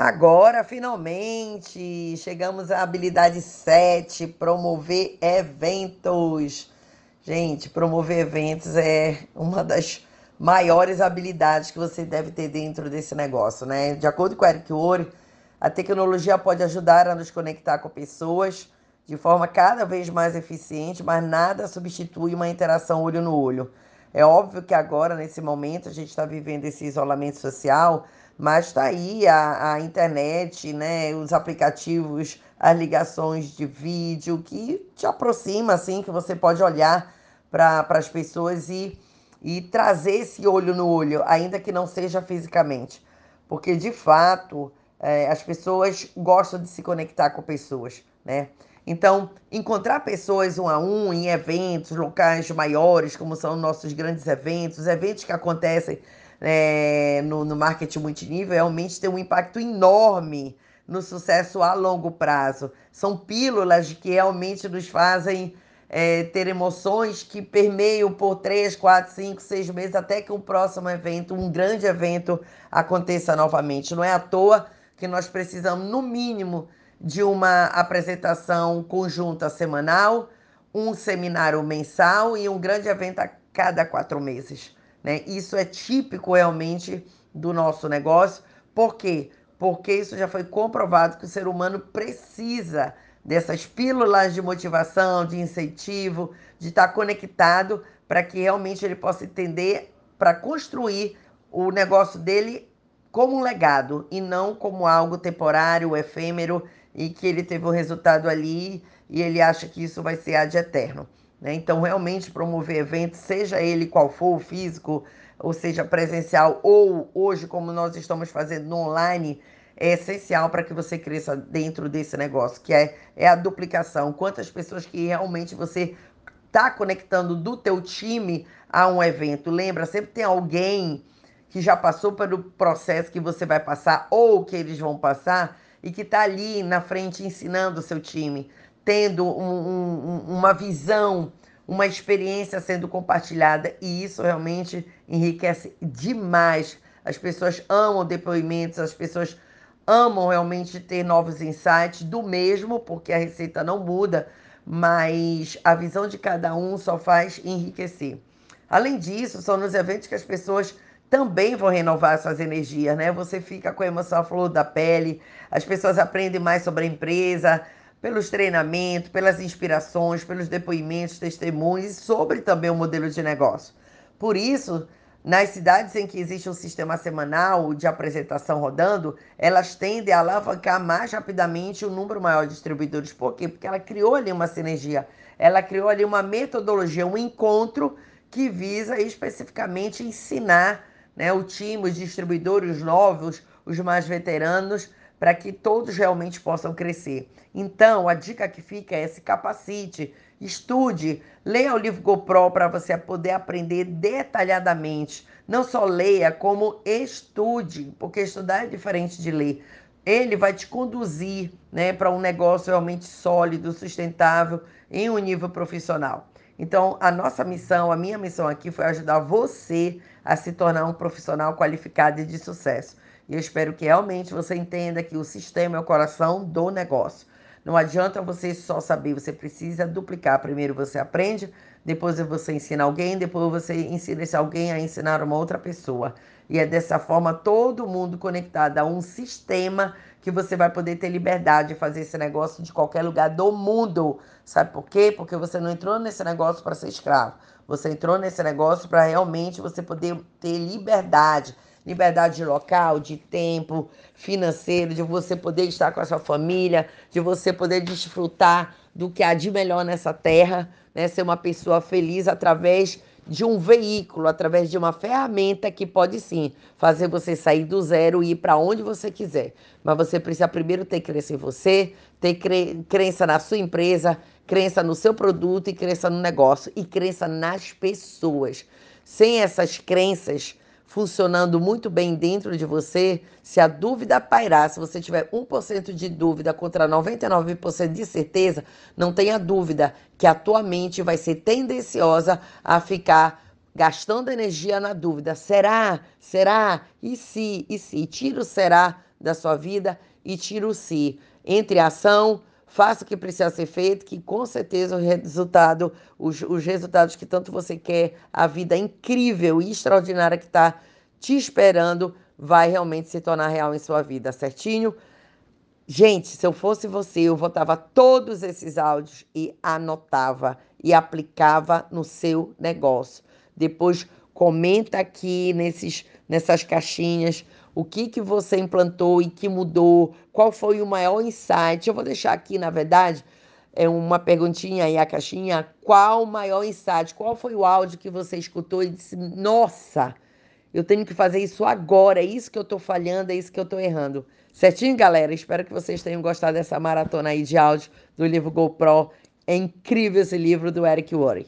Agora, finalmente, chegamos à habilidade 7, promover eventos. Gente, promover eventos é uma das maiores habilidades que você deve ter dentro desse negócio, né? De acordo com o Eric Ori, a tecnologia pode ajudar a nos conectar com pessoas de forma cada vez mais eficiente, mas nada substitui uma interação olho no olho. É óbvio que agora, nesse momento, a gente está vivendo esse isolamento social, mas está aí a, a internet, né, os aplicativos, as ligações de vídeo que te aproxima, assim, que você pode olhar para as pessoas e, e trazer esse olho no olho, ainda que não seja fisicamente. Porque, de fato, é, as pessoas gostam de se conectar com pessoas, né? Então, encontrar pessoas um a um em eventos, locais maiores, como são nossos grandes eventos, eventos que acontecem é, no, no marketing multinível realmente tem um impacto enorme no sucesso a longo prazo. São pílulas que realmente nos fazem é, ter emoções que permeiam por três, quatro, cinco, seis meses até que um próximo evento, um grande evento, aconteça novamente. Não é à toa que nós precisamos, no mínimo, de uma apresentação conjunta semanal, um seminário mensal e um grande evento a cada quatro meses. Né? Isso é típico realmente do nosso negócio. Por quê? Porque isso já foi comprovado que o ser humano precisa dessas pílulas de motivação, de incentivo, de estar conectado para que realmente ele possa entender para construir o negócio dele como um legado e não como algo temporário, efêmero e que ele teve um resultado ali e ele acha que isso vai ser ad eterno. Né? Então, realmente promover eventos, seja ele qual for, o físico, ou seja, presencial, ou hoje, como nós estamos fazendo online, é essencial para que você cresça dentro desse negócio, que é, é a duplicação. Quantas pessoas que realmente você está conectando do teu time a um evento. Lembra, sempre tem alguém que já passou pelo processo que você vai passar ou que eles vão passar e que está ali na frente ensinando o seu time tendo um, um, uma visão, uma experiência sendo compartilhada, e isso realmente enriquece demais. As pessoas amam depoimentos, as pessoas amam realmente ter novos insights do mesmo, porque a receita não muda, mas a visão de cada um só faz enriquecer. Além disso, são nos eventos que as pessoas também vão renovar suas energias, né? Você fica com a emoção à flor da pele, as pessoas aprendem mais sobre a empresa, pelos treinamentos, pelas inspirações, pelos depoimentos, testemunhos sobre também o modelo de negócio. Por isso, nas cidades em que existe um sistema semanal de apresentação rodando, elas tendem a alavancar mais rapidamente o um número maior de distribuidores. Por quê? Porque ela criou ali uma sinergia, ela criou ali uma metodologia, um encontro que visa especificamente ensinar né, o time, os distribuidores novos, os mais veteranos, para que todos realmente possam crescer. Então, a dica que fica é se capacite, estude, leia o livro GoPro para você poder aprender detalhadamente. Não só leia, como estude, porque estudar é diferente de ler. Ele vai te conduzir né, para um negócio realmente sólido, sustentável, em um nível profissional. Então, a nossa missão, a minha missão aqui foi ajudar você a se tornar um profissional qualificado e de sucesso. E eu espero que realmente você entenda que o sistema é o coração do negócio. Não adianta você só saber, você precisa duplicar. Primeiro você aprende, depois você ensina alguém, depois você ensina esse alguém a ensinar uma outra pessoa. E é dessa forma todo mundo conectado a um sistema que você vai poder ter liberdade de fazer esse negócio de qualquer lugar do mundo. Sabe por quê? Porque você não entrou nesse negócio para ser escravo. Você entrou nesse negócio para realmente você poder ter liberdade liberdade de local, de tempo, financeiro, de você poder estar com a sua família, de você poder desfrutar do que há de melhor nessa terra, né? Ser uma pessoa feliz através de um veículo, através de uma ferramenta que pode sim fazer você sair do zero e ir para onde você quiser. Mas você precisa primeiro ter crença em você, ter cre crença na sua empresa, crença no seu produto e crença no negócio e crença nas pessoas. Sem essas crenças, funcionando muito bem dentro de você, se a dúvida pairar, se você tiver 1% de dúvida contra 99% de certeza, não tenha dúvida que a tua mente vai ser tendenciosa a ficar gastando energia na dúvida. Será? Será? E se? E se? Tira o será da sua vida e tira o si. Entre ação, faça o que precisa ser feito, que com certeza o resultado, os, os resultados que tanto você quer, a vida incrível e extraordinária que está te esperando, vai realmente se tornar real em sua vida, certinho? Gente, se eu fosse você, eu votava todos esses áudios e anotava e aplicava no seu negócio. Depois comenta aqui nesses, nessas caixinhas o que, que você implantou e que mudou, qual foi o maior insight. Eu vou deixar aqui, na verdade, é uma perguntinha aí, a caixinha, qual o maior insight, qual foi o áudio que você escutou e disse, nossa, eu tenho que fazer isso agora, é isso que eu estou falhando, é isso que eu estou errando. Certinho, galera? Espero que vocês tenham gostado dessa maratona aí de áudio do livro GoPro. É incrível esse livro do Eric Worre.